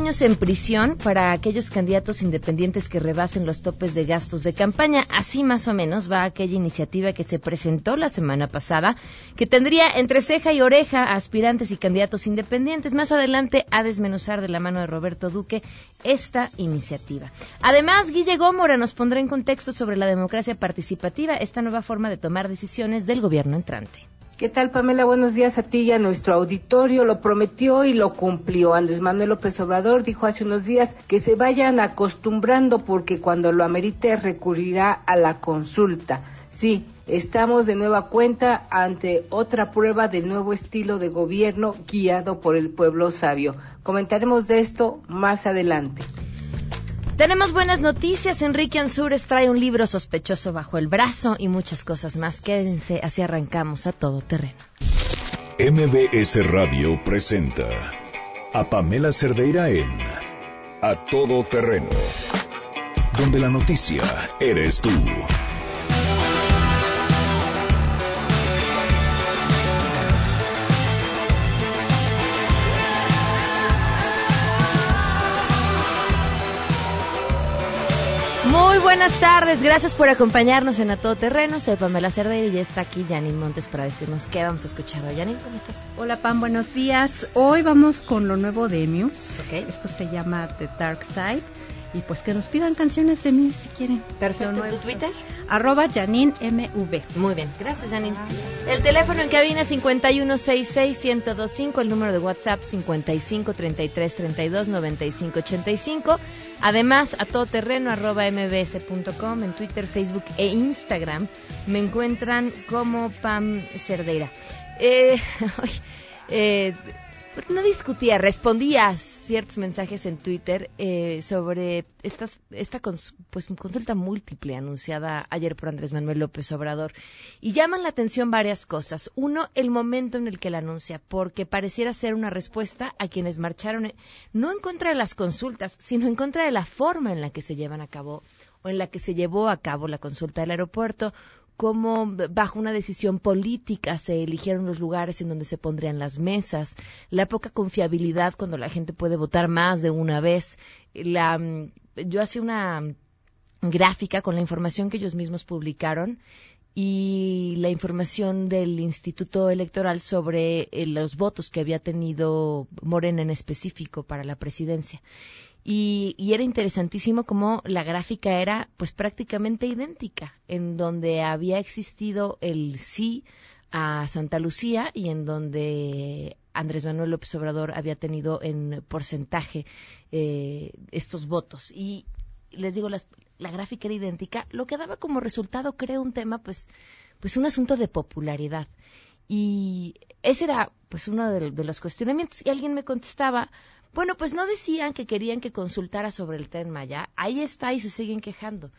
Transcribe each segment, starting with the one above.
años en prisión para aquellos candidatos independientes que rebasen los topes de gastos de campaña. Así más o menos va aquella iniciativa que se presentó la semana pasada, que tendría entre ceja y oreja a aspirantes y candidatos independientes. Más adelante a desmenuzar de la mano de Roberto Duque esta iniciativa. Además, Guille Gómora nos pondrá en contexto sobre la democracia participativa, esta nueva forma de tomar decisiones del gobierno entrante. ¿Qué tal, Pamela? Buenos días a ti y a nuestro auditorio. Lo prometió y lo cumplió. Andrés Manuel López Obrador dijo hace unos días que se vayan acostumbrando porque cuando lo amerite recurrirá a la consulta. Sí, estamos de nueva cuenta ante otra prueba del nuevo estilo de gobierno guiado por el pueblo sabio. Comentaremos de esto más adelante. Tenemos buenas noticias. Enrique Ansures trae un libro sospechoso bajo el brazo y muchas cosas más. Quédense, así arrancamos a todo terreno. MBS Radio presenta a Pamela Cerdeira en A Todo Terreno, donde la noticia eres tú. Muy buenas tardes, gracias por acompañarnos en A Todo Terreno. Soy Pamela Cerdeira y ya está aquí Janine Montes para decirnos qué vamos a escuchar hoy. Janine, ¿cómo estás? Hola Pam, buenos días. Hoy vamos con lo nuevo de Muse. Esto se llama The Dark Side y pues que nos pidan canciones de mí si quieren. Perfecto. ¿Tu Twitter? Arroba MV. Muy bien, gracias Janine. El teléfono en cabina 5136125, el número de WhatsApp 5533329585. Además, a todoterreno arroba mbs.com en Twitter, Facebook e Instagram me encuentran como Pam Cerdeira. Eh, eh, no discutía, respondía ciertos mensajes en Twitter eh, sobre esta pues, consulta múltiple anunciada ayer por Andrés Manuel López Obrador. Y llaman la atención varias cosas. Uno, el momento en el que la anuncia, porque pareciera ser una respuesta a quienes marcharon, eh, no en contra de las consultas, sino en contra de la forma en la que se llevan a cabo o en la que se llevó a cabo la consulta del aeropuerto, cómo bajo una decisión política se eligieron los lugares en donde se pondrían las mesas, la poca confiabilidad cuando la gente puede votar más de una vez. La, yo hacía una gráfica con la información que ellos mismos publicaron y la información del Instituto Electoral sobre eh, los votos que había tenido Morena en específico para la presidencia. Y, era interesantísimo cómo la gráfica era pues prácticamente idéntica, en donde había existido el sí a Santa Lucía y en donde Andrés Manuel López Obrador había tenido en porcentaje eh, estos votos. Y les digo, la gráfica era idéntica, lo que daba como resultado, creo, un tema, pues, pues un asunto de popularidad. Y ese era, pues, uno de los cuestionamientos. Y alguien me contestaba, bueno, pues no decían que querían que consultara sobre el tren Maya. Ahí está y se siguen quejando.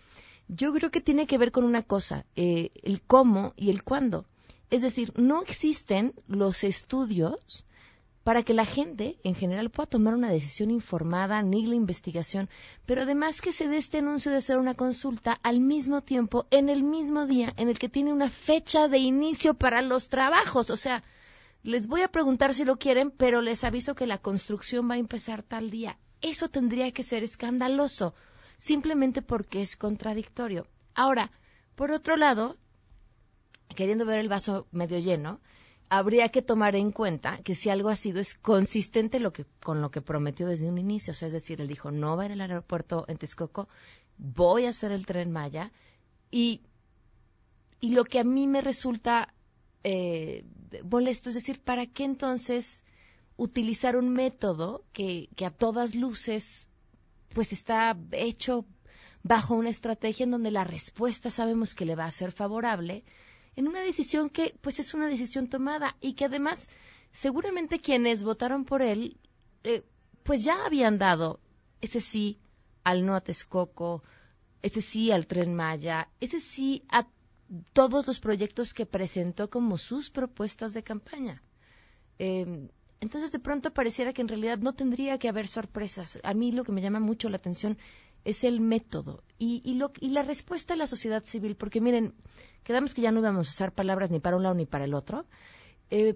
Yo creo que tiene que ver con una cosa, eh, el cómo y el cuándo. Es decir, no existen los estudios para que la gente en general pueda tomar una decisión informada, ni la investigación, pero además que se dé este anuncio de hacer una consulta al mismo tiempo, en el mismo día en el que tiene una fecha de inicio para los trabajos. O sea, les voy a preguntar si lo quieren, pero les aviso que la construcción va a empezar tal día. Eso tendría que ser escandaloso, simplemente porque es contradictorio. Ahora, por otro lado, queriendo ver el vaso medio lleno, habría que tomar en cuenta que si algo ha sido es consistente lo que, con lo que prometió desde un inicio. O sea, es decir, él dijo, no va a ir al aeropuerto en Texcoco, voy a hacer el tren Maya. Y, y lo que a mí me resulta eh, molesto. Es decir, ¿para qué entonces utilizar un método que, que a todas luces pues está hecho bajo una estrategia en donde la respuesta sabemos que le va a ser favorable en una decisión que pues es una decisión tomada y que además seguramente quienes votaron por él eh, pues ya habían dado ese sí al no a Texcoco, ese sí al tren Maya, ese sí a todos los proyectos que presentó como sus propuestas de campaña. Em, entonces, de pronto pareciera que en realidad no tendría que haber sorpresas. A mí lo que me llama mucho la atención es el método y la respuesta de la sociedad civil, porque miren, quedamos que ya no íbamos a usar palabras ni para un lado ni para el otro. Eh,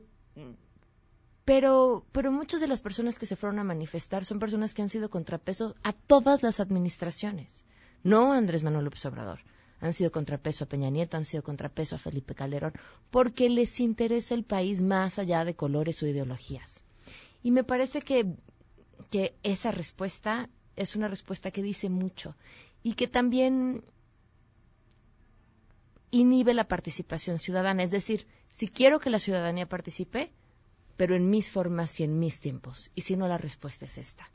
pero, pero muchas de las personas que se fueron a manifestar son personas que han sido contrapesos a todas las administraciones, no a Andrés Manuel López Obrador. Han sido contrapeso a Peña Nieto, han sido contrapeso a Felipe Calderón, porque les interesa el país más allá de colores o ideologías. Y me parece que, que esa respuesta es una respuesta que dice mucho y que también inhibe la participación ciudadana. Es decir, si quiero que la ciudadanía participe, pero en mis formas y en mis tiempos. Y si no, la respuesta es esta.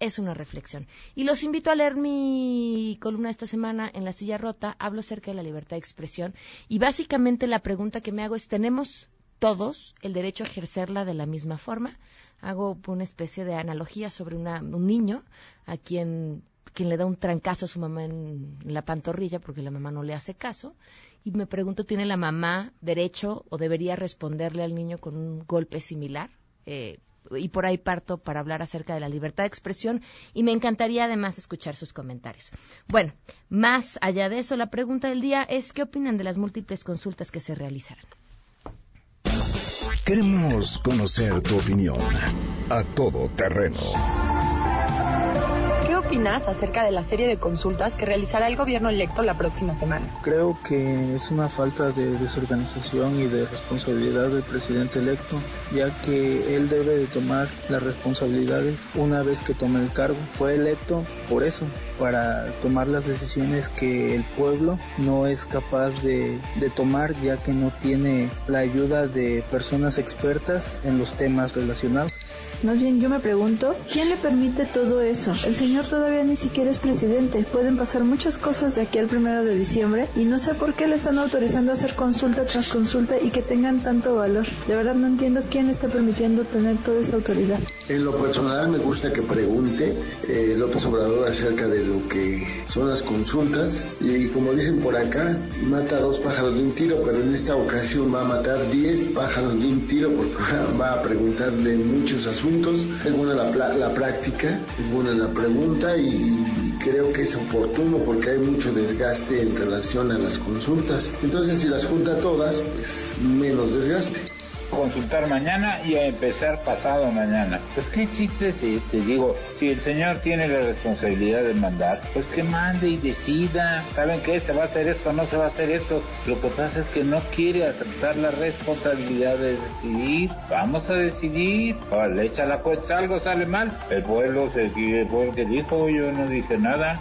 Es una reflexión. Y los invito a leer mi columna esta semana en La Silla Rota. Hablo acerca de la libertad de expresión. Y básicamente la pregunta que me hago es, ¿tenemos todos el derecho a ejercerla de la misma forma? Hago una especie de analogía sobre un niño a quien quien le da un trancazo a su mamá en, la pantorrilla porque la mamá no le hace caso. Y me pregunto, ¿tiene la mamá derecho o debería responderle al niño con un golpe similar? Eh, y por ahí parto para hablar acerca de la libertad de expresión y me encantaría además escuchar sus comentarios. Bueno, más allá de eso, la pregunta del día es ¿qué opinan de las múltiples consultas que se realizarán? Queremos conocer tu opinión a todo terreno opinas acerca de la serie de consultas que realizará el gobierno electo la próxima semana? Creo que es una falta de desorganización y de responsabilidad del presidente electo, ya que él debe de tomar las responsabilidades una vez que tome el cargo. Fue electo por eso, para tomar las decisiones que el pueblo no es capaz de, de tomar, ya que no tiene la ayuda de personas expertas en los temas relacionados. Más bien yo me pregunto, ¿quién le permite todo eso? El señor todavía ni siquiera es presidente. Pueden pasar muchas cosas de aquí al primero de diciembre y no sé por qué le están autorizando a hacer consulta tras consulta y que tengan tanto valor. De verdad no entiendo quién está permitiendo tener toda esa autoridad. En lo personal me gusta que pregunte eh, López Obrador acerca de lo que son las consultas. Y como dicen por acá, mata dos pájaros de un tiro, pero en esta ocasión va a matar diez pájaros de un tiro porque va a preguntar de muchos asuntos. Es buena la, la práctica, es buena la pregunta y creo que es oportuno porque hay mucho desgaste en relación a las consultas. Entonces, si las junta todas, pues menos desgaste consultar mañana y a empezar pasado mañana. Pues qué chiste si te digo, si el señor tiene la responsabilidad de mandar, pues que mande y decida. ¿Saben qué? ¿Se va a hacer esto o no se va a hacer esto? Lo que pasa es que no quiere aceptar la responsabilidad de decidir. Vamos a decidir. le echa la cuesta, algo sale mal. El pueblo se el pueblo dijo, yo no dije nada.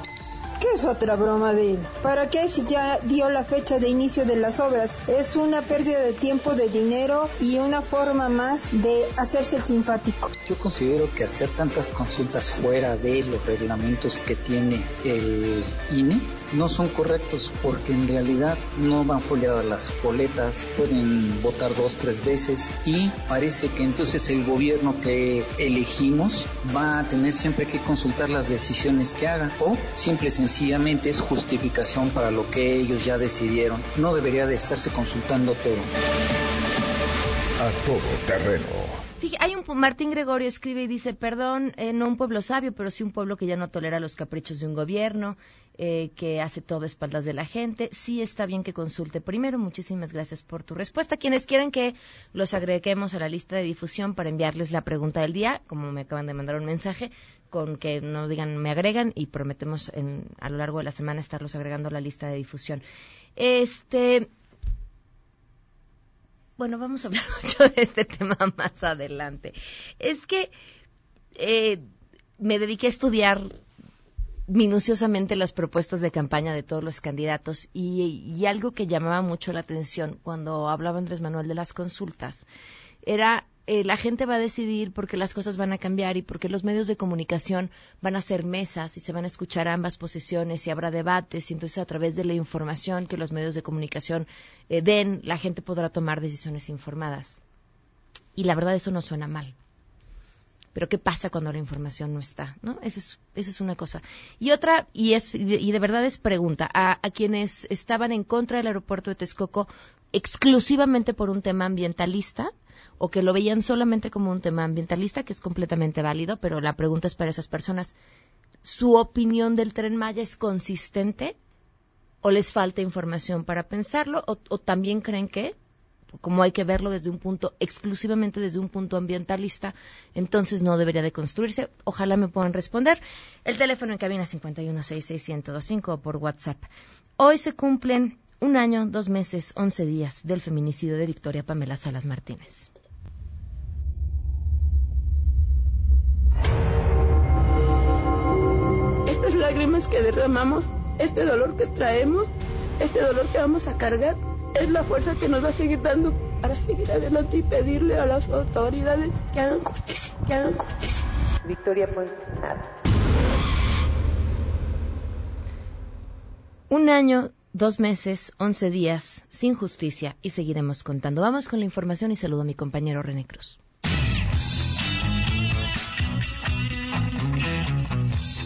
¿Qué es otra broma de él? ¿Para qué si ya dio la fecha de inicio de las obras? Es una pérdida de tiempo, de dinero y una forma más de hacerse el simpático. Yo considero que hacer tantas consultas fuera de los reglamentos que tiene el INE no son correctos porque en realidad no van foliadas las boletas, pueden votar dos, tres veces y parece que entonces el gobierno que elegimos va a tener siempre que consultar las decisiones que haga o simple y sencillamente es justificación para lo que ellos ya decidieron. No debería de estarse consultando todo. A todo terreno hay un Martín Gregorio escribe y dice, perdón, eh, no un pueblo sabio, pero sí un pueblo que ya no tolera los caprichos de un gobierno, eh, que hace todo a espaldas de la gente. Sí está bien que consulte primero. Muchísimas gracias por tu respuesta. Quienes quieren que los agreguemos a la lista de difusión para enviarles la pregunta del día, como me acaban de mandar un mensaje, con que nos digan me agregan y prometemos en, a lo largo de la semana estarlos agregando a la lista de difusión. Este, bueno, vamos a hablar mucho de este tema más adelante. Es que eh, me dediqué a estudiar minuciosamente las propuestas de campaña de todos los candidatos y, y algo que llamaba mucho la atención cuando hablaba Andrés Manuel de las consultas era eh, la gente va a decidir porque las cosas van a cambiar y porque los medios de comunicación van a ser mesas y se van a escuchar ambas posiciones y habrá debates y entonces a través de la información que los medios de comunicación eh, den, la gente podrá tomar decisiones informadas. Y la verdad eso no suena mal. Pero ¿qué pasa cuando la información no está? ¿no? Esa, es, esa es una cosa. Y otra, y, es, y de verdad es pregunta, a, a quienes estaban en contra del aeropuerto de Texcoco exclusivamente por un tema ambientalista, o que lo veían solamente como un tema ambientalista, que es completamente válido, pero la pregunta es para esas personas, ¿su opinión del tren Maya es consistente o les falta información para pensarlo o, también creen que como hay que verlo desde un punto, exclusivamente desde un punto ambientalista, entonces no debería de construirse. Ojalá me puedan responder. El teléfono en cabina 5166125 o por WhatsApp. Hoy se cumplen un año, dos meses, once días del feminicidio de Victoria Pamela Salas Martínez. Estas lágrimas que derramamos, este dolor que traemos, este dolor que vamos a cargar, es la fuerza que nos va a seguir dando para seguir adelante y pedirle a las autoridades que hagan justicia, que hagan justicia. Victoria, pues nada. Un año, dos meses, once días, sin justicia y seguiremos contando. Vamos con la información y saludo a mi compañero René Cruz.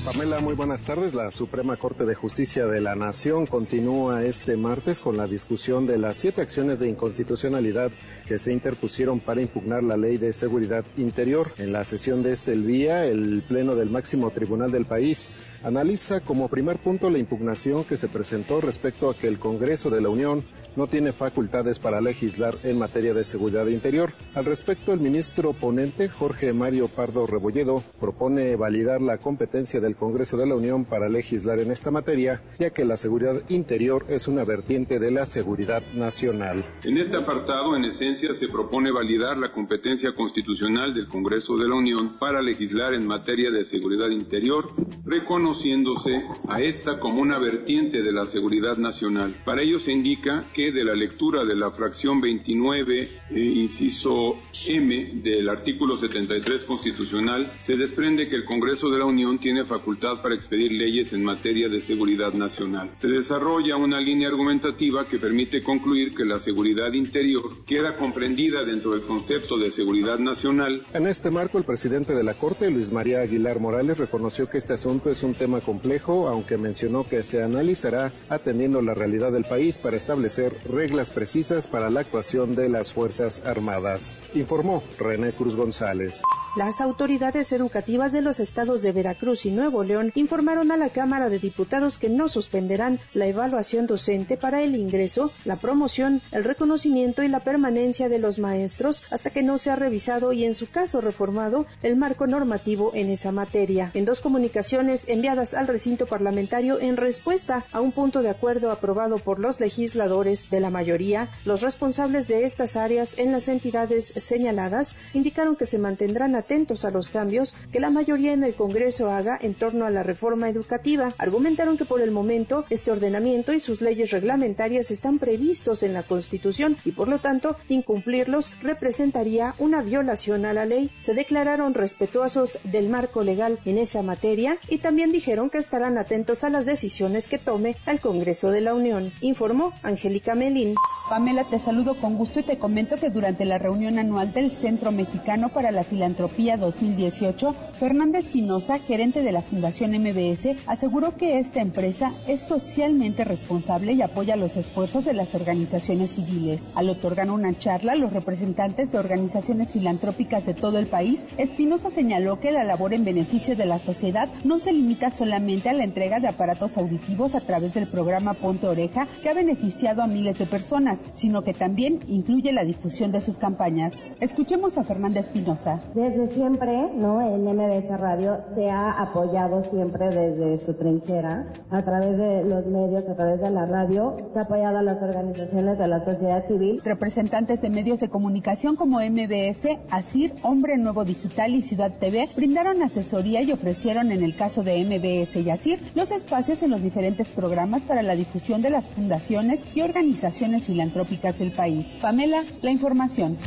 Pamela, muy buenas tardes. La Suprema Corte de Justicia de la Nación continúa este martes con la discusión de las siete acciones de inconstitucionalidad que se interpusieron para impugnar la Ley de Seguridad Interior. En la sesión de este día, el Pleno del máximo tribunal del país analiza como primer punto la impugnación que se presentó respecto a que el Congreso de la Unión no tiene facultades para legislar en materia de seguridad interior. Al respecto, el ministro ponente, Jorge Mario Pardo Rebolledo, propone validar la competencia del Congreso de la Unión para legislar en esta materia, ya que la seguridad interior es una vertiente de la seguridad nacional. En este apartado, en esencia, se propone validar la competencia constitucional del Congreso de la Unión para legislar en materia de seguridad interior, reconociéndose a esta como una vertiente de la seguridad nacional. Para ello se indica que de la lectura de la fracción 29, eh, inciso M del artículo 73 constitucional, se desprende que el Congreso de la Unión tiene facultad para expedir leyes en materia de seguridad nacional. Se desarrolla una línea argumentativa que permite concluir que la seguridad interior queda comprendida dentro del concepto de seguridad nacional. En este marco, el presidente de la Corte, Luis María Aguilar Morales, reconoció que este asunto es un tema complejo, aunque mencionó que se analizará atendiendo la realidad del país para establecer reglas precisas para la actuación de las Fuerzas Armadas, informó René Cruz González. Las autoridades educativas de los estados de Veracruz y Nuevo Informaron a la Cámara de Diputados que no suspenderán la evaluación docente para el ingreso, la promoción, el reconocimiento y la permanencia de los maestros hasta que no sea revisado y en su caso reformado el marco normativo en esa materia. En dos comunicaciones enviadas al recinto parlamentario en respuesta a un punto de acuerdo aprobado por los legisladores de la mayoría, los responsables de estas áreas en las entidades señaladas indicaron que se mantendrán atentos a los cambios que la mayoría en el Congreso haga en torno a la reforma educativa. Argumentaron que por el momento este ordenamiento y sus leyes reglamentarias están previstos en la Constitución y por lo tanto incumplirlos representaría una violación a la ley. Se declararon respetuosos del marco legal en esa materia y también dijeron que estarán atentos a las decisiones que tome el Congreso de la Unión, informó Angélica Melín. Pamela, te saludo con gusto y te comento que durante la reunión anual del Centro Mexicano para la Filantropía 2018, Fernández Espinosa, gerente de la Fundación MBS, aseguró que esta empresa es socialmente responsable y apoya los esfuerzos de las organizaciones civiles. Al otorgar una charla los representantes de organizaciones filantrópicas de todo el país, Espinosa señaló que la labor en beneficio de la sociedad no se limita solamente a la entrega de aparatos auditivos a través del programa Ponte Oreja, que ha beneficiado a miles de personas, sino que también incluye la difusión de sus campañas. Escuchemos a Fernanda Espinosa. Desde siempre, ¿no? El MBS Radio se ha apoyado siempre desde su trinchera, a través de los medios, a través de la radio, se ha apoyado a las organizaciones de la sociedad civil. Representantes de medios de comunicación como MBS, ASIR, Hombre Nuevo Digital y Ciudad TV brindaron asesoría y ofrecieron en el caso de MBS y ASIR los espacios en los diferentes programas para la difusión de las fundaciones y organizaciones filantrópicas del país. Pamela, la información.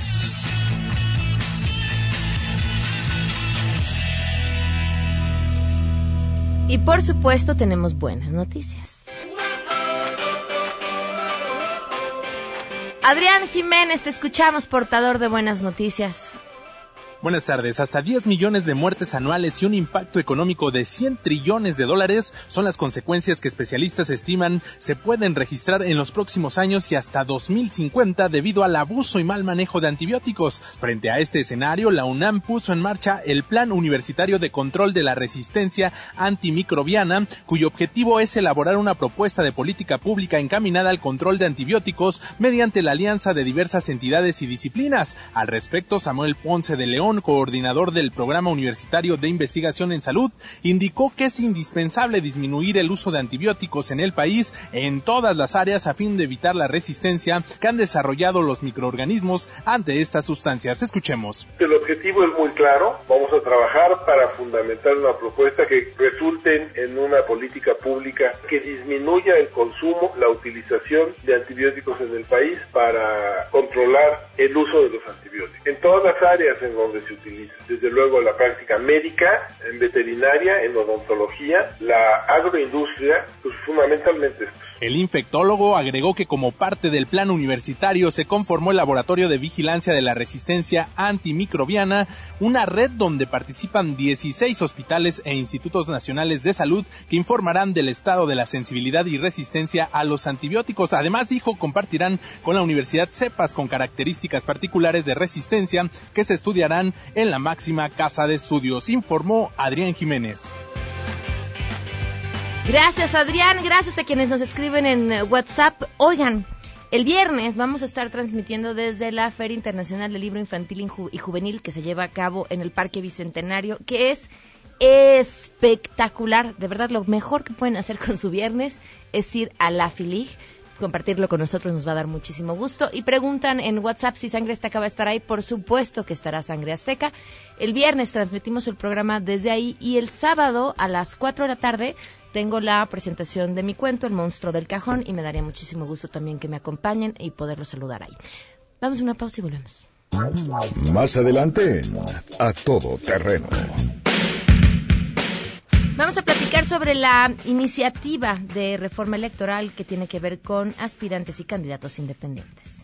Y por supuesto tenemos buenas noticias. Adrián Jiménez, te escuchamos, portador de buenas noticias. Buenas tardes. Hasta 10 millones de muertes anuales y un impacto económico de 100 trillones de dólares son las consecuencias que especialistas estiman se pueden registrar en los próximos años y hasta 2050 debido al abuso y mal manejo de antibióticos. Frente a este escenario, la UNAM puso en marcha el Plan Universitario de Control de la Resistencia Antimicrobiana, cuyo objetivo es elaborar una propuesta de política pública encaminada al control de antibióticos mediante la alianza de diversas entidades y disciplinas. Al respecto, Samuel Ponce de León coordinador del Programa Universitario de Investigación en Salud, indicó que es indispensable disminuir el uso de antibióticos en el país en todas las áreas a fin de evitar la resistencia que han desarrollado los microorganismos ante estas sustancias. Escuchemos. El objetivo es muy claro. Vamos a trabajar para fundamentar una propuesta que resulte en una política pública que disminuya el consumo, la utilización de antibióticos en el país para controlar el uso de los antibióticos. En todas las áreas en donde se utiliza. Desde luego la práctica médica, en veterinaria, en odontología, la agroindustria, pues fundamentalmente esto. El infectólogo agregó que como parte del plan universitario se conformó el Laboratorio de Vigilancia de la Resistencia Antimicrobiana, una red donde participan 16 hospitales e institutos nacionales de salud que informarán del estado de la sensibilidad y resistencia a los antibióticos. Además, dijo, compartirán con la Universidad cepas con características particulares de resistencia que se estudiarán en la máxima casa de estudios, informó Adrián Jiménez. Gracias Adrián, gracias a quienes nos escriben en WhatsApp. Oigan, el viernes vamos a estar transmitiendo desde la Feria Internacional del Libro Infantil y Juvenil que se lleva a cabo en el Parque Bicentenario, que es espectacular. De verdad, lo mejor que pueden hacer con su viernes es ir a la FILIG compartirlo con nosotros nos va a dar muchísimo gusto. Y preguntan en WhatsApp si Sangre Azteca va a estar ahí. Por supuesto que estará Sangre Azteca. El viernes transmitimos el programa desde ahí y el sábado a las 4 de la tarde tengo la presentación de mi cuento, El monstruo del cajón, y me daría muchísimo gusto también que me acompañen y poderlo saludar ahí. Vamos a una pausa y volvemos. Más adelante, a todo terreno. Vamos a platicar sobre la iniciativa de reforma electoral que tiene que ver con aspirantes y candidatos independientes.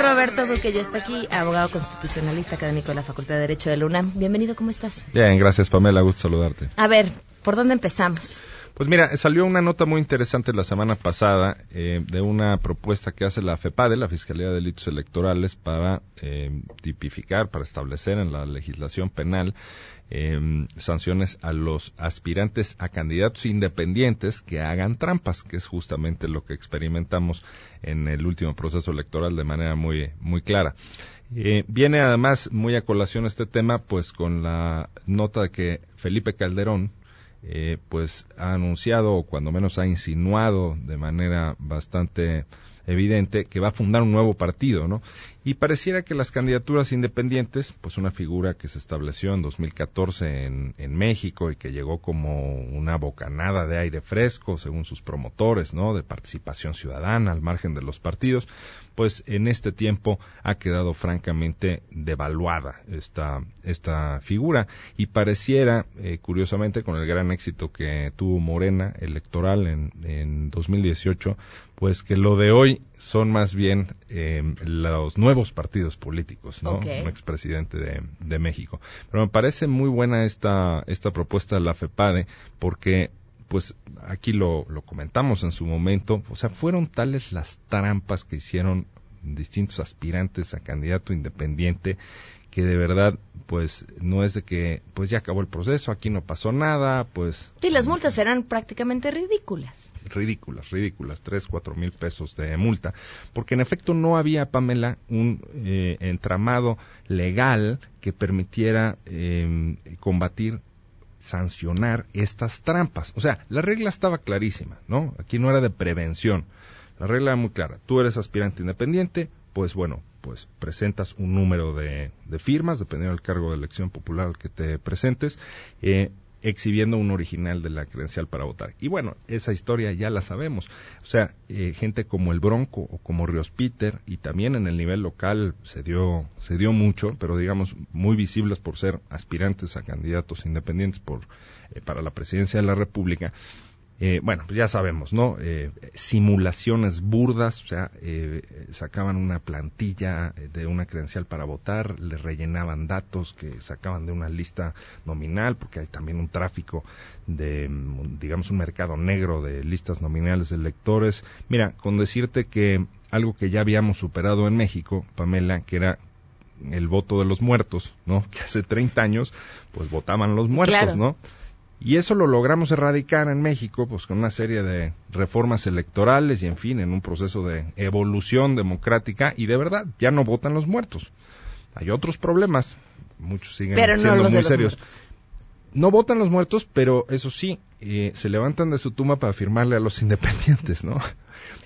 Roberto Duque ya está aquí, abogado constitucionalista académico de la Facultad de Derecho de la UNAM. Bienvenido, ¿cómo estás? Bien, gracias Pamela, gusto saludarte. A ver, ¿por dónde empezamos? Pues mira, salió una nota muy interesante la semana pasada eh, de una propuesta que hace la FEPADE, la Fiscalía de Delitos Electorales, para eh, tipificar, para establecer en la legislación penal eh, sanciones a los aspirantes a candidatos independientes que hagan trampas, que es justamente lo que experimentamos en el último proceso electoral de manera muy, muy clara. Eh, viene además muy a colación este tema, pues con la nota de que Felipe Calderón, eh, pues ha anunciado o cuando menos ha insinuado de manera bastante evidente que va a fundar un nuevo partido, ¿no? Y pareciera que las candidaturas independientes, pues una figura que se estableció en 2014 en, en México y que llegó como una bocanada de aire fresco, según sus promotores, ¿no? De participación ciudadana al margen de los partidos, pues en este tiempo ha quedado francamente devaluada esta, esta figura y pareciera, eh, curiosamente, con el gran éxito que tuvo Morena electoral en, en 2018, pues que lo de hoy son más bien eh, los nuevos partidos políticos, ¿no? Un expresidente de, de México. Pero me parece muy buena esta, esta propuesta de la FEPADE porque pues aquí lo, lo comentamos en su momento, o sea, fueron tales las trampas que hicieron distintos aspirantes a candidato independiente que de verdad pues no es de que pues ya acabó el proceso, aquí no pasó nada, pues y las multas eran prácticamente ridículas. ridículas, ridículas, tres, cuatro mil pesos de multa, porque en efecto no había, Pamela, un eh, entramado legal que permitiera em, combatir sancionar estas trampas. O sea, la regla estaba clarísima, ¿no? Aquí no era de prevención. La regla era muy clara. Tú eres aspirante independiente, pues bueno, pues presentas un número de, firmas, dependiendo del cargo de elección popular al que te presentes, eh, exhibiendo un original de la credencial para votar. Y bueno, esa historia ya la sabemos. O sea, eh, gente como el Bronco o como Ríos Peter, y también en el nivel local se dio, se dio mucho, pero digamos muy visibles por ser aspirantes a candidatos independientes por, eh, para la presidencia de la República, eh, bueno, pues ya sabemos, ¿no? Eh, simulaciones burdas, o sea, eh, sacaban una plantilla de una credencial para votar, le rellenaban datos que sacaban de una lista nominal, porque hay también un tráfico de, digamos, un mercado negro de listas nominales de electores. Mira, con decirte que algo que ya habíamos superado en México, Pamela, que era el voto de los muertos, ¿no? Que hace 30 años, pues votaban los muertos, ¿no? Y eso lo logramos erradicar en México, pues con una serie de reformas electorales y, en fin, en un proceso de evolución democrática y de verdad, ya no votan los muertos. Hay otros problemas, muchos siguen siendo muy serios. No votan los muertos, pero eso sí, eh, se levantan de su tumba para firmarle a los independientes, ¿no?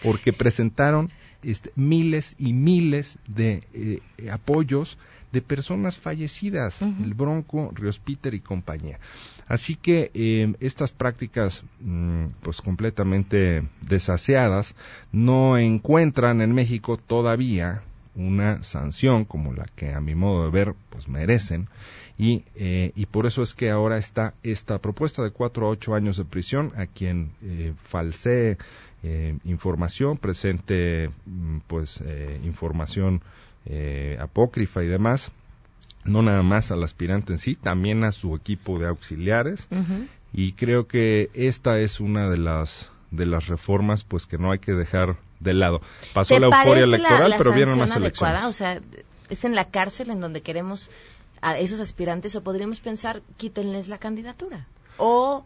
Porque presentaron este, miles y miles de eh, apoyos de personas fallecidas, el Bronco, Ríos Peter y compañía. Así que eh, estas prácticas, mm, pues completamente desaseadas, no encuentran en México todavía una sanción como la que a mi modo de ver pues merecen y, eh, y por eso es que ahora está esta propuesta de cuatro a ocho años de prisión a quien eh, falsee eh, información, presente mm, pues información apócrifa y demás no nada más al aspirante en sí, también a su equipo de auxiliares. Y creo que esta es una de las de las reformas pues que no hay que dejar de lado. Pasó la euforia electoral, pero vieron más elecciones. O sea, es en la cárcel en donde queremos a esos aspirantes o podríamos pensar quítenles la candidatura o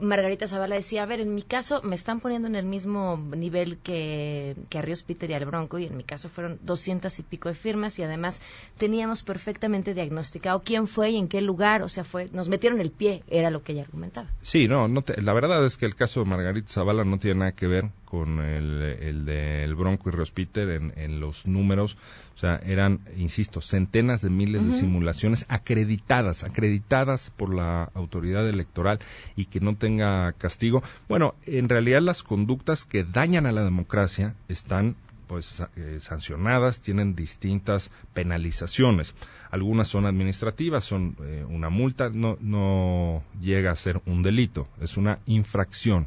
Margarita Zavala decía, a ver, en mi caso me están poniendo en el mismo nivel que, que a Ríos Peter y al Bronco, y en mi caso fueron doscientas y pico de firmas, y además teníamos perfectamente diagnosticado quién fue y en qué lugar, o sea, fue, nos metieron el pie, era lo que ella argumentaba. Sí, no, no la verdad es que el caso de Margarita Zavala no tiene nada que ver con el, el del Bronco y Ríos Peter en, en los números o sea, eran, insisto, centenas de miles de simulaciones acreditadas, acreditadas por la autoridad electoral y que no tenga castigo. Bueno, en realidad las conductas que dañan a la democracia están pues eh, sancionadas, tienen distintas penalizaciones. Algunas son administrativas, son eh, una multa, no, no llega a ser un delito, es una infracción.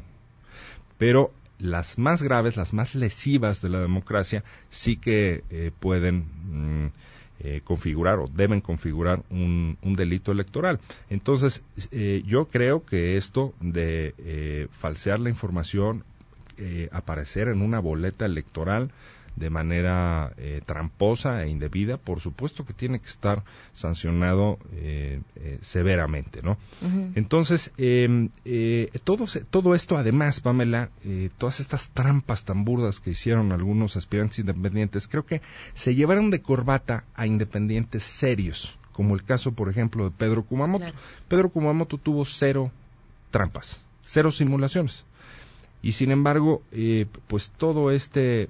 Pero las más graves, las más lesivas de la democracia, sí que eh, pueden mm, eh, configurar o deben configurar un, delito electoral. Entonces, eh, yo creo que esto de falsear la información, aparecer en una boleta electoral, de manera eh, tramposa e indebida, por supuesto que tiene que estar sancionado eh, eh, severamente, ¿no? Entonces, em, todo, todo esto, además, Pamela, todas estas trampas tan burdas que hicieron algunos aspirantes independientes, creo que se llevaron de corbata a independientes serios, como el caso, por ejemplo, de Pedro Kumamoto. Pedro Kumamoto tuvo cero trampas, cero simulaciones y sin embargo, eh, pues todo este,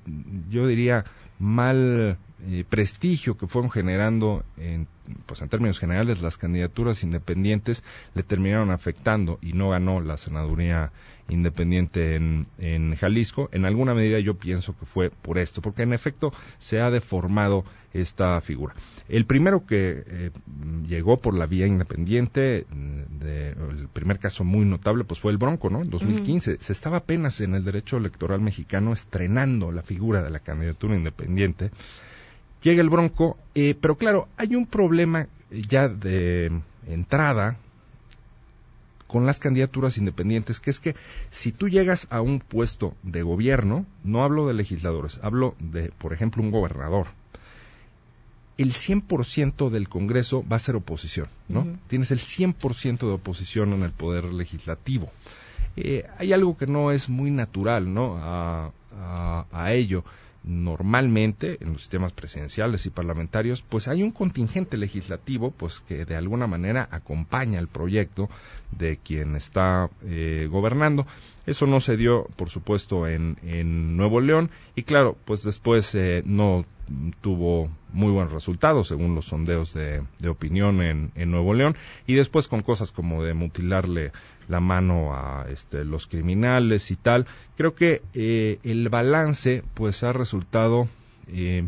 yo diría, mal eh, prestigio que fueron generando en, pues en términos generales las candidaturas independientes le terminaron afectando y no ganó la senaduría independiente en, en Jalisco. En alguna medida yo pienso que fue por esto, porque en efecto se ha deformado esta figura. El primero que eh, llegó por la vía independiente, de, el primer caso muy notable, pues fue el Bronco, ¿no? En 2015 se estaba apenas en el derecho electoral mexicano estrenando la figura de la candidatura independiente. Llega el Bronco, eh, pero claro, hay un problema ya de entrada con las candidaturas independientes, que es que si tú llegas a un puesto de gobierno, no hablo de legisladores, hablo de, por ejemplo, un gobernador, el 100% del Congreso va a ser oposición, ¿no? Tienes el 100% de oposición en el poder legislativo. eh, hay algo que no es muy natural, ¿no? A, a ello normalmente en los sistemas presidenciales y parlamentarios, pues hay un contingente legislativo, pues que de alguna manera acompaña el proyecto de quien está eh, gobernando. Eso no se dio, por supuesto, en, Nuevo León y claro, pues después eh, no tuvo muy buen resultado según los sondeos de, opinión en, Nuevo León y después con cosas como de mutilarle la mano a este, los criminales y tal. Creo que eh, el balance pues ha resultado eh,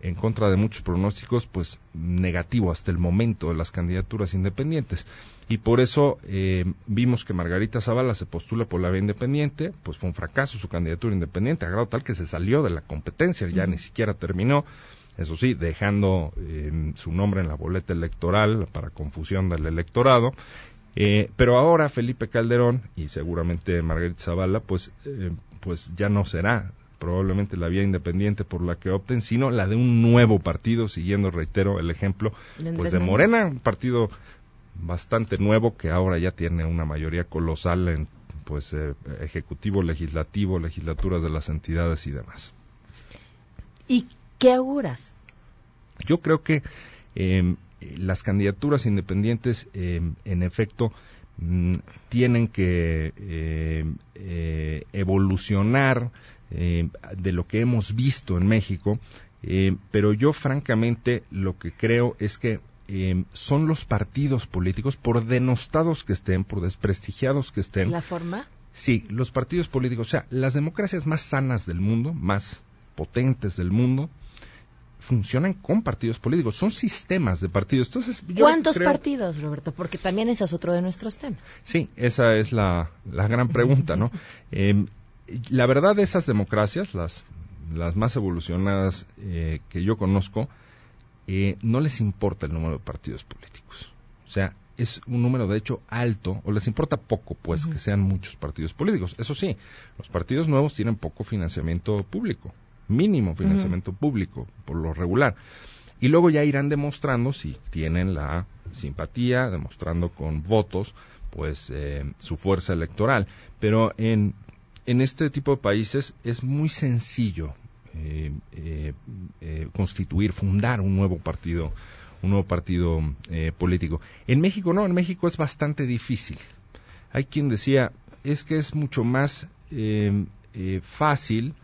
en contra de muchos pronósticos pues negativo hasta el momento de las candidaturas independientes. Y por eso eh, vimos que Margarita Zavala se postula por la vía independiente, pues fue un fracaso su candidatura independiente, a grado tal que se salió de la competencia, ya ni siquiera terminó, eso sí, dejando su nombre en la boleta electoral para confusión del electorado, eh, pero ahora Felipe Calderón y seguramente Margarita Zavala, pues, eh, pues ya no será probablemente la vía independiente por la que opten, sino la de un nuevo partido, siguiendo, reitero, el ejemplo pues de Morena, un partido bastante nuevo que ahora ya tiene una mayoría colosal en pues eh, ejecutivo, legislativo, legislaturas de las entidades y demás. ¿Y qué auguras? Yo creo que eh, las candidaturas independientes, eh, en efecto, mm, tienen que eh, eh, evolucionar de lo que hemos visto en México, pero yo francamente lo que creo es que son los partidos políticos, por denostados que estén, por desprestigiados que estén. ¿La forma? Sí, los partidos políticos, o sea, las democracias más sanas del mundo, más potentes del mundo, funcionan con partidos políticos, son sistemas de partidos. Entonces, ¿Cuántos partidos, Roberto? Porque también ese es otro de nuestros temas. Sí, esa es la, la gran pregunta, ¿no? Em, la verdad, esas democracias, las, las más evolucionadas eh, que yo conozco, eh, no les importa el número de partidos políticos. O sea, es un número de hecho alto, o les importa poco, pues, que sean muchos partidos políticos. Eso sí, los partidos nuevos tienen poco financiamiento público mínimo financiamiento público, por lo regular. Y luego ya irán demostrando si tienen la simpatía, demostrando con votos, pues eh, su fuerza electoral. Pero en, en este tipo de países es muy sencillo eh, eh, constituir, fundar un nuevo partido, un nuevo partido político. En México no, en México es bastante difícil. Hay quien decía, es que es mucho más fácil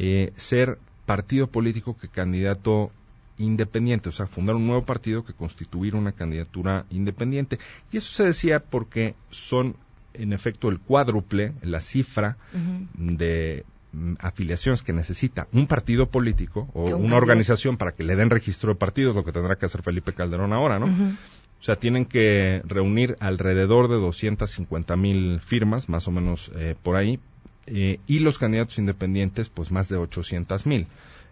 eh, ser partido político que candidato independiente, o sea, fundar un nuevo partido que constituir una candidatura independiente. Y eso se decía porque son, en efecto, el cuádruple, la cifra de mm, afiliaciones que necesita un partido político o una organización para que le den registro de partidos, lo que tendrá que hacer Felipe Calderón ahora, ¿no? O sea, tienen que reunir alrededor de 250 mil firmas, más o menos eh, por ahí, eh, y los candidatos independientes, pues más de 800 mil.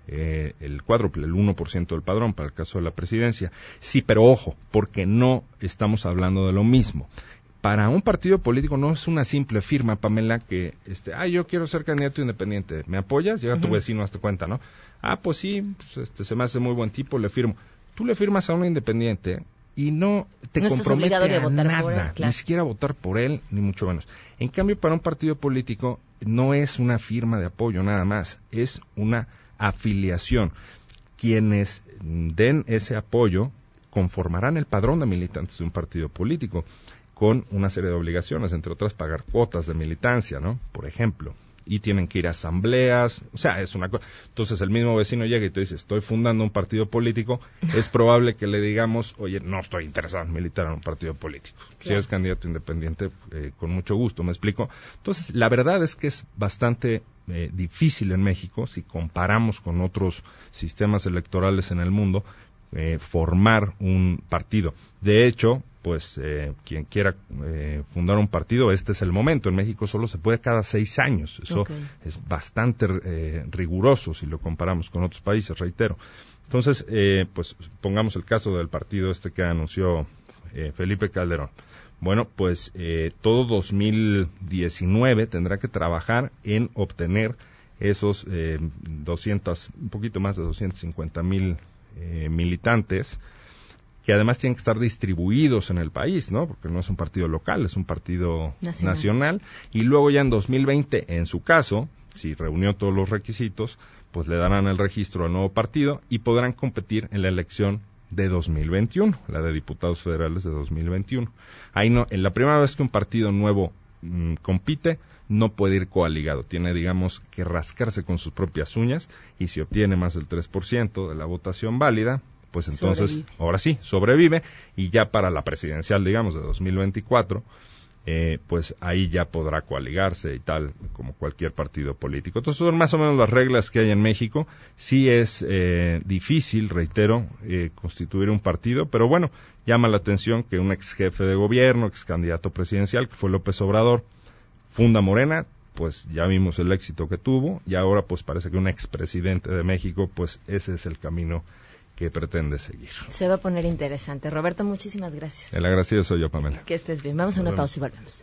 Eh, el cuádruple, el 1% del padrón para el caso de la presidencia. Sí, pero ojo, porque no estamos hablando de lo mismo. Para un partido político no es una simple firma, Pamela, que, este, ah, yo quiero ser candidato independiente, ¿me apoyas? Llega tu vecino, hazte cuenta, ¿no? Ah, pues sí, pues, este, se me hace muy buen tipo, le firmo. Tú le firmas a un independiente y no te no compromete a, nada, ni siquiera votar por él, ni mucho menos. En cambio, para un partido político no es una firma de apoyo nada más, es una afiliación. Quienes den ese apoyo conformarán el padrón de militantes de un partido político con una serie de obligaciones, entre otras pagar cuotas de militancia, ¿no? Por ejemplo y tienen que ir a asambleas, o sea, es una cosa. Entonces el mismo vecino llega y te dice, estoy fundando un partido político, es probable que le digamos, oye, no estoy interesado en militar en un partido político. Si eres candidato independiente, eh, con mucho gusto, me explico. Entonces, la verdad es que es bastante eh, difícil en México, si comparamos con otros sistemas electorales en el mundo, eh, formar un partido. De hecho, pues eh, quien quiera eh, fundar un partido, este es el momento. En México solo se puede cada seis años. Eso es bastante eh, riguroso si lo comparamos con otros países, reitero. Entonces, pues pongamos el caso del partido este que anunció Felipe Calderón. Bueno, pues todo 2019 tendrá que trabajar en obtener esos 200, un poquito más de 250 mil militantes que además tienen que estar distribuidos en el país, ¿no? Porque no es un partido local, es un partido Nacional. nacional. Y luego ya en 2020, en su caso, si reunió todos los requisitos, pues le darán el registro al nuevo partido y podrán competir en la elección de 2021, la de diputados federales de 2021. Ahí no, en la primera vez que un partido nuevo mm, compite, no puede ir coaligado. Tiene, digamos, que rascarse con sus propias uñas y si obtiene más del 3% de la votación válida, pues entonces, Sobrevive. ahora sí, sobrevive y ya para la presidencial, digamos, de 2024, eh, pues ahí ya podrá coaligarse y tal, como cualquier partido político. Entonces son más o menos las reglas que hay en México. Sí es eh, difícil, reitero, eh, constituir un partido, pero bueno, llama la atención que un ex jefe de gobierno, ex candidato presidencial, que fue López Obrador, funda Morena, pues ya vimos el éxito que tuvo y ahora pues parece que un expresidente de México, pues ese es el camino que pretende seguir. Se va a poner interesante. Roberto, muchísimas gracias. El agradecido soy yo, Pamela. Que estés bien. Vamos a una pausa y volvemos.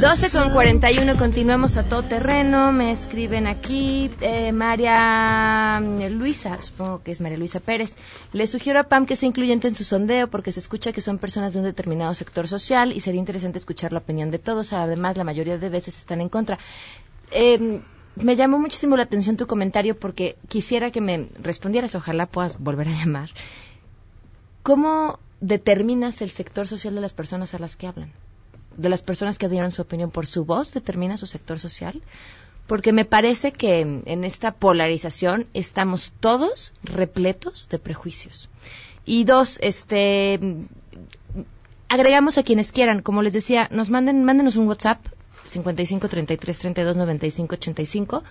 12 con 41, continuamos a todo terreno. Me escriben aquí eh, María mm, Luisa, supongo que es María Luisa Pérez. Le sugiero a Pam que sea incluyente en su sondeo porque se escucha que son personas de un determinado sector social y sería interesante escuchar la opinión de todos. Además, la mayoría de veces están en contra. Eh, me llamó muchísimo la atención tu comentario porque quisiera que me respondieras, ojalá puedas volver a llamar. ¿Cómo determinas el sector social de las personas a las que hablan? De las personas que dieron su opinión por su voz, determina su sector social. Porque me parece que en esta polarización estamos todos repletos de prejuicios. Y dos, este, agregamos a quienes quieran, como les decía, nos manden, mándenos un WhatsApp 55 33 32 95 85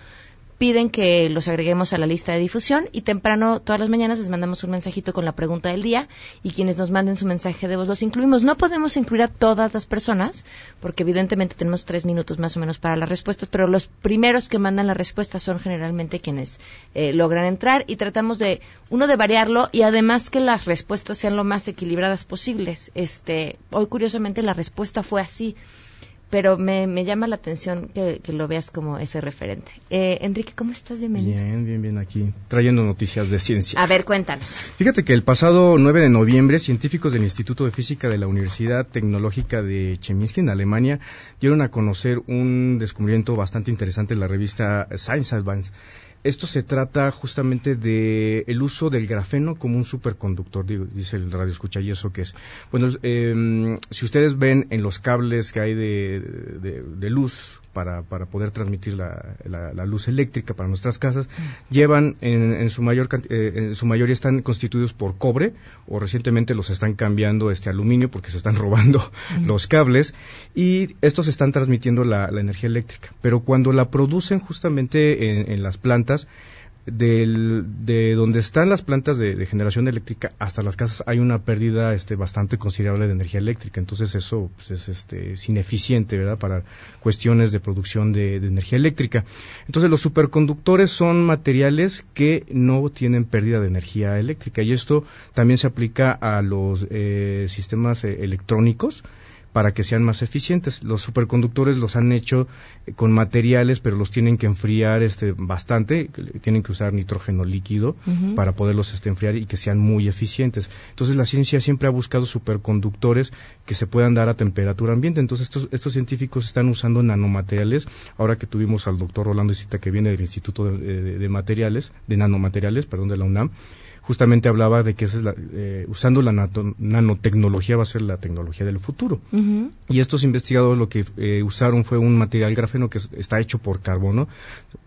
piden que los agreguemos a la lista de difusión y temprano todas las mañanas les mandamos un mensajito con la pregunta del día y quienes nos manden su mensaje de voz los incluimos. No podemos incluir a todas las personas porque evidentemente tenemos tres minutos más o menos para las respuestas, pero los primeros que mandan la respuesta son generalmente quienes eh, logran entrar y tratamos de, uno, de variarlo y además que las respuestas sean lo más equilibradas posibles. Este, hoy curiosamente la respuesta fue así pero me, me llama la atención que, que, lo veas como ese referente. Eh, Enrique, ¿cómo estás? Bienvenido. Bien, bien, bien aquí, trayendo noticias de ciencia. A ver, cuéntanos. Fíjate que el pasado 9 de noviembre, científicos del Instituto de Física de la Universidad Tecnológica de Cheminsky, en Alemania, dieron a conocer un descubrimiento bastante interesante en la revista Science Advance. Esto se trata justamente de el uso del grafeno como un superconductor, digo, dice el radio escucha, ¿y eso qué es? Bueno, eh, si ustedes ven en los cables que hay de luz para, para, poder transmitir la, luz eléctrica para nuestras casas, llevan en, en, su mayor, eh, en su mayoría están constituidos por cobre o recientemente los están cambiando este aluminio porque se están robando los cables y estos están transmitiendo la, energía eléctrica. Pero cuando la producen justamente en, en las plantas, del, de donde están las plantas de, de, generación eléctrica hasta las casas hay una pérdida este, bastante considerable de energía eléctrica. Entonces eso pues, es, este, es ineficiente, ¿verdad? Para cuestiones de producción de, energía eléctrica. Entonces los superconductores son materiales que no tienen pérdida de energía eléctrica y esto también se aplica a los eh, sistemas eh, electrónicos para que sean más eficientes. Los superconductores los han hecho eh, con materiales, pero los tienen que enfriar este, bastante, tienen que usar nitrógeno líquido uh -huh. para poderlos este, enfriar y que sean muy eficientes. Entonces la ciencia siempre ha buscado superconductores que se puedan dar a temperatura ambiente. Entonces estos, estos científicos están usando nanomateriales. Ahora que tuvimos al doctor Rolando Isita que viene del Instituto de, de, de Materiales, de Nanomateriales, perdón, de la UNAM, justamente hablaba de que esa es la, eh, usando la nato- nanotecnología va a ser la tecnología del futuro. Y estos investigadores lo que eh, usaron fue un material grafeno que es- está hecho por carbono.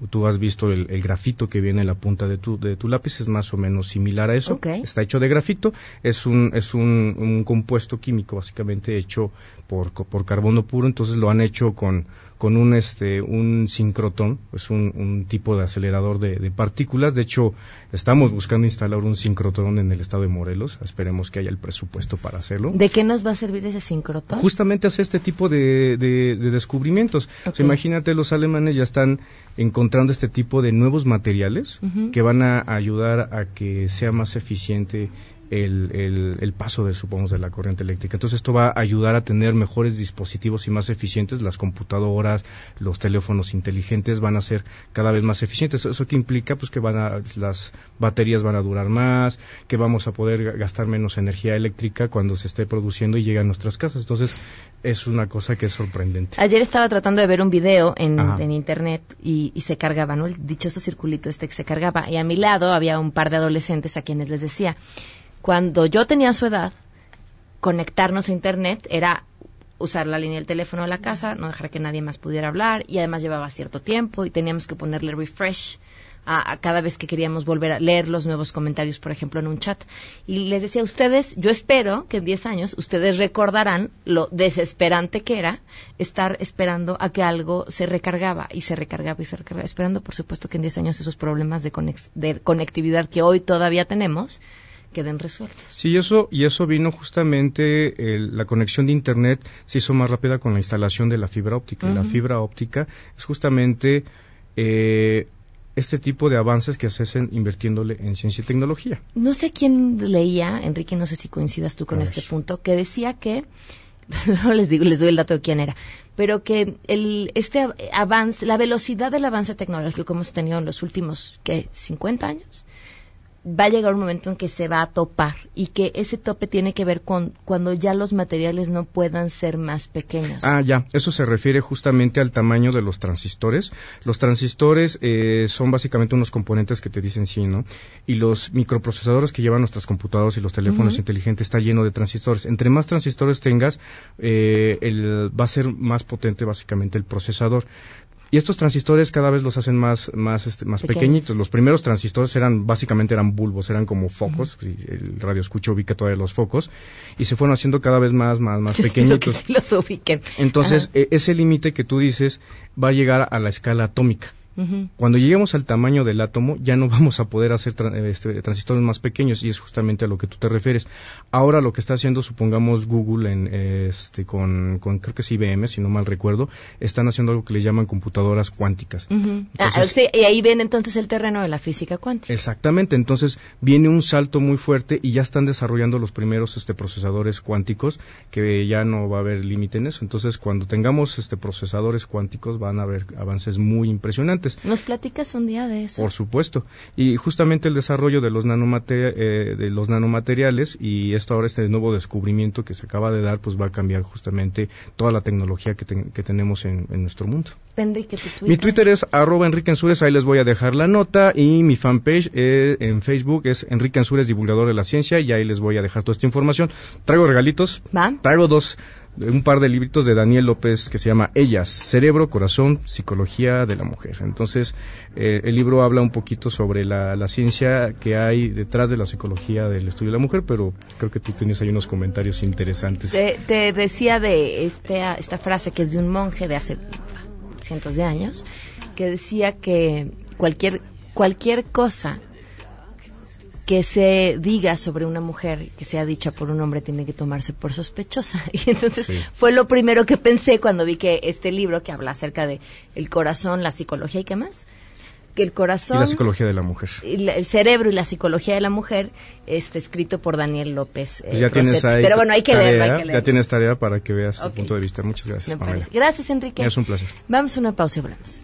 Tú has visto el, el grafito que viene en la punta de tu, de tu lápiz, es más o menos similar a eso. Está hecho de grafito, es un, es un, un compuesto químico básicamente hecho por, por carbono puro, entonces lo han hecho con, con un, este, un sincrotón, es un, un tipo de acelerador de, de partículas. De hecho, estamos buscando instalar un sincrotón en el estado de Morelos. Esperemos que haya el presupuesto para hacerlo ¿De qué nos va a servir ese sincrotón? justamente hace este tipo de, de- de descubrimientos. O sea, Ok. imagínate, los alemanes ya están encontrando este tipo de nuevos materiales que van a ayudar a que sea más eficiente el, el- el paso de, supongamos, de la corriente eléctrica. Entonces esto va a ayudar a tener mejores dispositivos y más eficientes. Las computadoras, los teléfonos inteligentes van a ser cada vez más eficientes. ¿Eso qué implica? Pues que van a, las baterías van a durar más, que vamos a poder ga- gastar menos energía eléctrica cuando se esté produciendo y llegue a nuestras casas. Entonces es una cosa que es sorprendente. Ayer estaba tratando de ver un video en, en internet y, y se cargaba, ¿no? El dichoso circulito este que se cargaba. Y a mi lado había un par de adolescentes a quienes les decía, cuando yo tenía su edad, conectarnos a internet era usar la línea del teléfono de la casa, no dejar que nadie más pudiera hablar y además llevaba cierto tiempo y teníamos que ponerle refresh a, a cada vez que queríamos volver a leer los nuevos comentarios, por ejemplo, en un chat. Y les decía a ustedes, yo espero que en 10 años ustedes recordarán lo desesperante que era estar esperando a que algo se recargaba y se recargaba y se recargaba, esperando, por supuesto, que en 10 años esos problemas de, de conectividad que hoy todavía tenemos queden resueltos. Sí, eso, y eso vino justamente, el- la conexión de Internet se hizo más rápida con la instalación de la fibra óptica. Y la fibra óptica es justamente eh, este tipo de avances que se hacen invirtiéndole en ciencia y tecnología. No sé quién leía, Enrique, no sé si coincidas tú con A este ver. punto, que decía que, no les digo, les doy el dato de quién era, pero que el, este av- avance, la velocidad del avance tecnológico que hemos tenido en los últimos, ¿qué? 50 años, va a llegar un momento en que se va a topar y que ese tope tiene que ver con cuando ya los materiales no puedan ser más pequeños. Ah, ya, eso se refiere justamente al tamaño de los transistores. Los transistores eh, son básicamente unos componentes que te dicen sí, ¿no? Y los microprocesadores que llevan nuestras computadoras y los teléfonos inteligentes está lleno de transistores. Entre más transistores tengas, eh, el- va a ser más potente básicamente el procesador. Y estos transistores cada vez los hacen más, más, este, más Pequeños. pequeñitos. Los primeros transistores eran, básicamente eran bulbos, eran como focos. El radio escucho ubica todavía los focos. Y se fueron haciendo cada vez más, más, más Yo espero que pequeñitos. los ubiquen. Entonces, Ajá. eh, ese límite que tú dices va a llegar a la escala atómica. Cuando lleguemos al tamaño del átomo, ya no vamos a poder hacer tra- este, transistores más pequeños y es justamente a lo que tú te refieres. Ahora lo que está haciendo, supongamos Google en, este, con, con creo que es IBM, si no mal recuerdo, están haciendo algo que le llaman computadoras cuánticas. Ah, Entonces- sí, y ahí ven entonces el terreno de la física cuántica. Exactamente, entonces viene un salto muy fuerte y ya están desarrollando los primeros este, procesadores cuánticos que ya no va a haber límite en eso. Entonces, cuando tengamos este, procesadores cuánticos van a haber avances muy impresionantes. ¿Nos platicas un día de eso? Por supuesto. Y justamente el desarrollo de los, nanomate- eh, de los nanomateriales y esto ahora este nuevo descubrimiento que se acaba de dar, pues va a cambiar justamente toda la tecnología que, ten- que tenemos en, en nuestro mundo. Enrique, tu Twitter. Mi Twitter es arroba Enrique Ansures, ahí les voy a dejar la nota y mi fanpage eh, en Facebook es Enrique Ansures, divulgador de la ciencia y ahí les voy a dejar toda esta información. Traigo regalitos, ¿Va? traigo dos, un par de libritos de Daniel López que se llama Ellas, Cerebro, Corazón, Psicología de la Mujer. Entonces, eh, el libro habla un poquito sobre la, la ciencia que hay detrás de la psicología del estudio de la mujer, pero creo que tú tienes ahí unos comentarios interesantes. Te, decía de este, esta frase que es de un monje de hace cientos de años, que decía que cualquier, cualquier cosa que se diga sobre una mujer que sea dicha por un hombre tiene que tomarse por sospechosa. Y entonces Sí. fue lo primero que pensé cuando vi que este libro que habla acerca de el corazón, la psicología y qué más, que el Y corazón la psicología de la mujer. y la- el cerebro y la psicología de la mujer, este escrito por Daniel López. eh, Pues ya tienes ahí Pero bueno, hay que tarea, leerlo, hay que leerlo. Ya tienes tarea para que veas tu punto de vista. Muchas gracias. Gracias, Enrique. Es un placer. Vamos a una pausa y volvemos.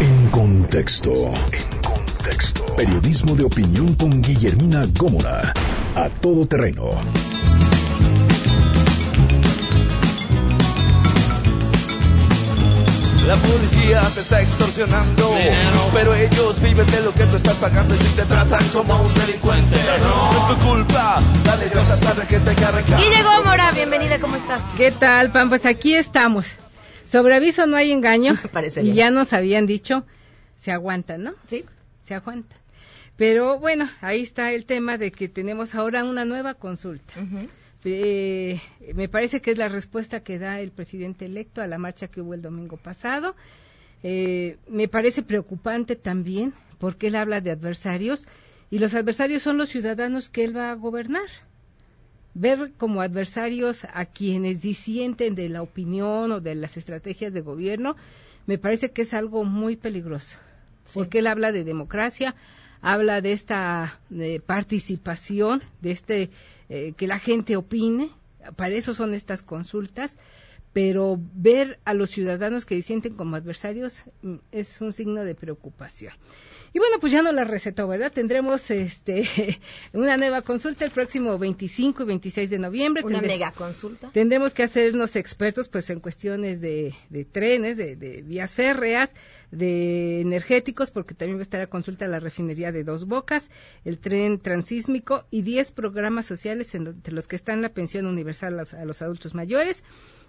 En contexto. En contexto. Periodismo de opinión con Guillermina Gómora. A todo terreno. La policía te está extorsionando, pero ellos viven de lo que tú estás pagando y si te tratan como un delincuente, no es tu culpa. Dale Dios hasta que te carga. Guille Gómora, bienvenida, ¿cómo estás? ¿Qué tal, Pam? Pues aquí estamos. Sobre aviso no hay engaño. Parece y ya nos habían dicho, se aguantan, ¿no? Sí. Se aguantan. Pero bueno, ahí está el tema de que tenemos ahora una nueva consulta. Eh, me parece que es la respuesta que da el presidente electo a la marcha que hubo el domingo pasado. Eh, me parece preocupante también porque él habla de adversarios y los adversarios son los ciudadanos que él va a gobernar. Ver como adversarios a quienes disienten de la opinión o de las estrategias de gobierno me parece que es algo muy peligroso porque él habla de democracia, habla de esta eh, participación, de este eh, que la gente opine, para eso son estas consultas, pero ver a los ciudadanos que disienten como adversarios mm, es un signo de preocupación. Y bueno, pues ya no la recetó, ¿verdad? Tendremos este una nueva consulta el próximo 25 y 26 de noviembre. Una Tendré- mega consulta. Tendremos que hacernos expertos pues en cuestiones de, de trenes, de, de vías férreas, de energéticos, porque también va a estar a consulta la refinería de Dos Bocas, el tren transísmico y 10 programas sociales entre los que están la pensión universal a los, a los adultos mayores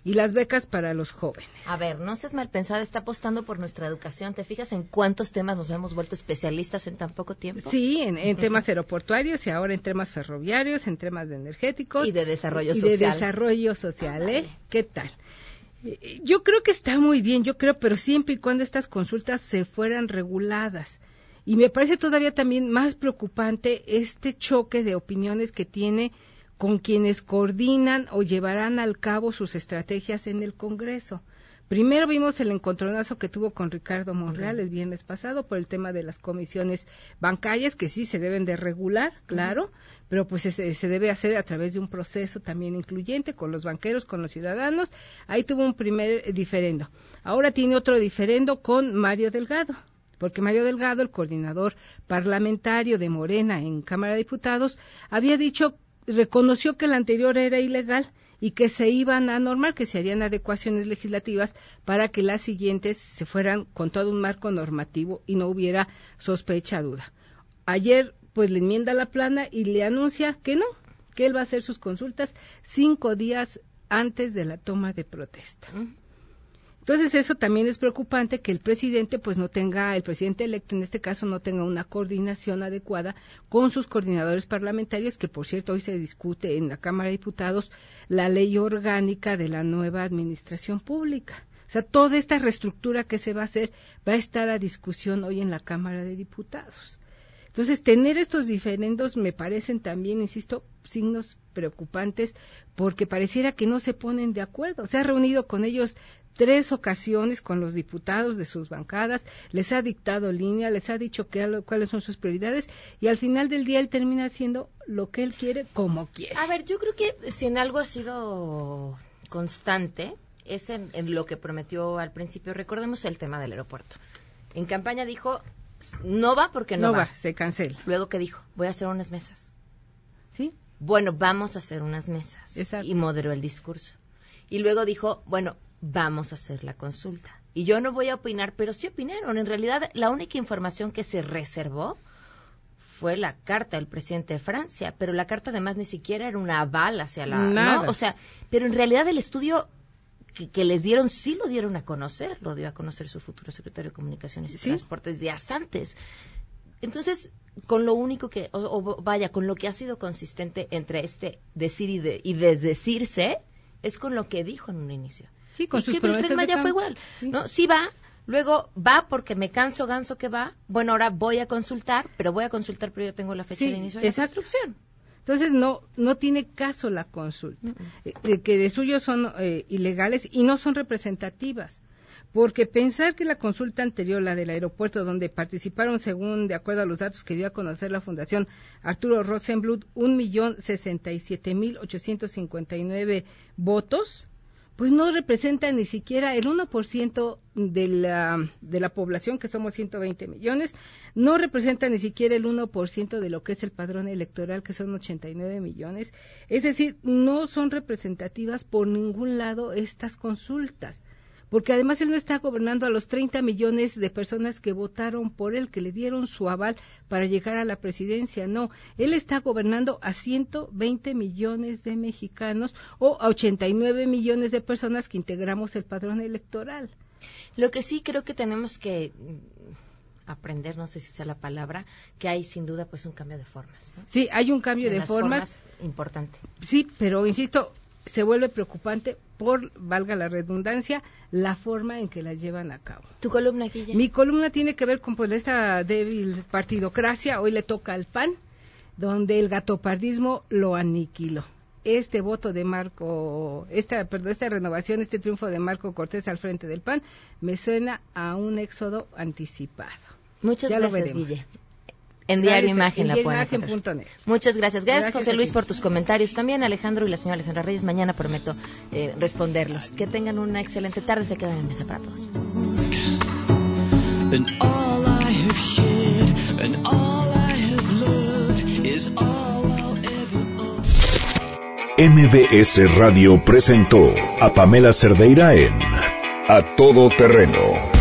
y las becas para los jóvenes. A ver, no seas mal pensada, está apostando por nuestra educación. ¿Te fijas en cuántos temas nos hemos vuelto especialistas en tan poco tiempo? Sí, en, en temas aeroportuarios y ahora en temas ferroviarios, en temas de energéticos. Y de desarrollo y de social. desarrollo social, ¿eh? ¿Qué tal? Eh, Yo creo que está muy bien, yo creo, pero siempre y cuando estas consultas se fueran reguladas. Y me parece todavía también más preocupante este choque de opiniones que tiene con quienes coordinan o llevarán al cabo sus estrategias en el Congreso. Primero vimos el encontronazo que tuvo con Ricardo Monreal el viernes pasado por el tema de las comisiones bancarias, que sí se deben de regular, claro, pero pues se, se debe hacer a través de un proceso también incluyente con los banqueros, con los ciudadanos. Ahí tuvo un primer diferendo. Ahora tiene otro diferendo con Mario Delgado, porque Mario Delgado, el coordinador parlamentario de Morena en Cámara de Diputados, había dicho, reconoció que el anterior era ilegal y que se iban a normar, que se harían adecuaciones legislativas para que las siguientes se fueran con todo un marco normativo y no hubiera sospecha, duda. Ayer, pues le enmienda la plana y le anuncia que no, que él va a hacer sus consultas cinco días antes de la toma de protesta. Entonces eso también es preocupante que el presidente pues no tenga, el presidente electo en este caso no tenga una coordinación adecuada con sus coordinadores parlamentarios, que por cierto hoy se discute en la Cámara de Diputados la ley orgánica de la nueva administración pública. O sea, toda esta reestructura que se va a hacer va a estar a discusión hoy en la Cámara de Diputados. Entonces, tener estos diferendos me parecen también, insisto, signos preocupantes porque pareciera que no se ponen de acuerdo. Se ha reunido con ellos tres ocasiones con los diputados de sus bancadas, les ha dictado línea, les ha dicho qué- cuáles son sus prioridades y al final del día él termina haciendo lo que él quiere como quiere. A ver, yo creo que si en algo ha sido constante es en, en lo que prometió al principio. Recordemos el tema del aeropuerto. En campaña dijo, no va porque no, No va, se cancela. Luego que dijo, voy a hacer unas mesas. ¿Sí? Bueno, vamos a hacer unas mesas. Y moderó el discurso. Y luego dijo, bueno, vamos a hacer la consulta. Y yo no voy a opinar, pero sí opinaron. En realidad, la única información que se reservó fue la carta del presidente de Francia, pero la carta además ni siquiera era una aval hacia la... Nada. ¿no? O sea, pero en realidad el estudio que, que les dieron sí lo dieron a conocer, lo dio a conocer su futuro secretario de Comunicaciones y Transportes días antes. Entonces, con lo único que, o, o vaya, con lo que ha sido consistente entre este decir y, de, y desdecirse, es con lo que dijo en un inicio. Sí, con Y sus que Maya fue igual. ¿no? Sí va, luego va porque me canso ganso que va. Bueno, ahora voy a consultar, pero voy a consultar, pero yo tengo la fecha Sí, de inicio de la exacto. construcción. Entonces no no tiene caso la consulta, eh, de que de suyo son eh, ilegales y no son representativas, porque pensar que la consulta anterior, la del aeropuerto, donde participaron, según de acuerdo a los datos que dio a conocer la Fundación Arturo Rosenblut, un millón sesenta y siete mil ochocientos cincuenta y nueve votos, pues no representa ni siquiera el 1% de la, de la población, que somos 120 millones, no representa ni siquiera el 1% de lo que es el padrón electoral, que son 89 millones. Es decir, no son representativas por ningún lado estas consultas porque además él no está gobernando a los 30 millones de personas que votaron por él, que le dieron su aval para llegar a la presidencia. No, él está gobernando a 120 millones de mexicanos o a 89 millones de personas que integramos el padrón electoral. Lo que sí creo que tenemos que mm, aprender, no sé si sea la palabra, que hay sin duda pues un cambio de formas. Sí, hay un cambio de, formas, formas importante. Sí, pero insisto, se vuelve preocupante por, valga la redundancia, la forma en que la llevan a cabo. ¿Tu columna, Guilla? Mi columna tiene que ver con pues, esta débil partidocracia. Hoy le toca al PAN, donde el gatopardismo lo aniquiló. Este voto de Marco, esta, perdón, esta renovación, este triunfo de Marco Cortés al frente del PAN, me suena a un éxodo anticipado. Muchas gracias, Guille. En Diario Imagen la pueden Muchas gracias. gracias. José Luis, por tus comentarios. También Alejandro y la señora Alejandra Reyes. Mañana prometo eh, responderlos. Que tengan una excelente tarde. Se quedan en mesa para todos. MBS Radio presentó a Pamela Cerdeira en A Todo Terreno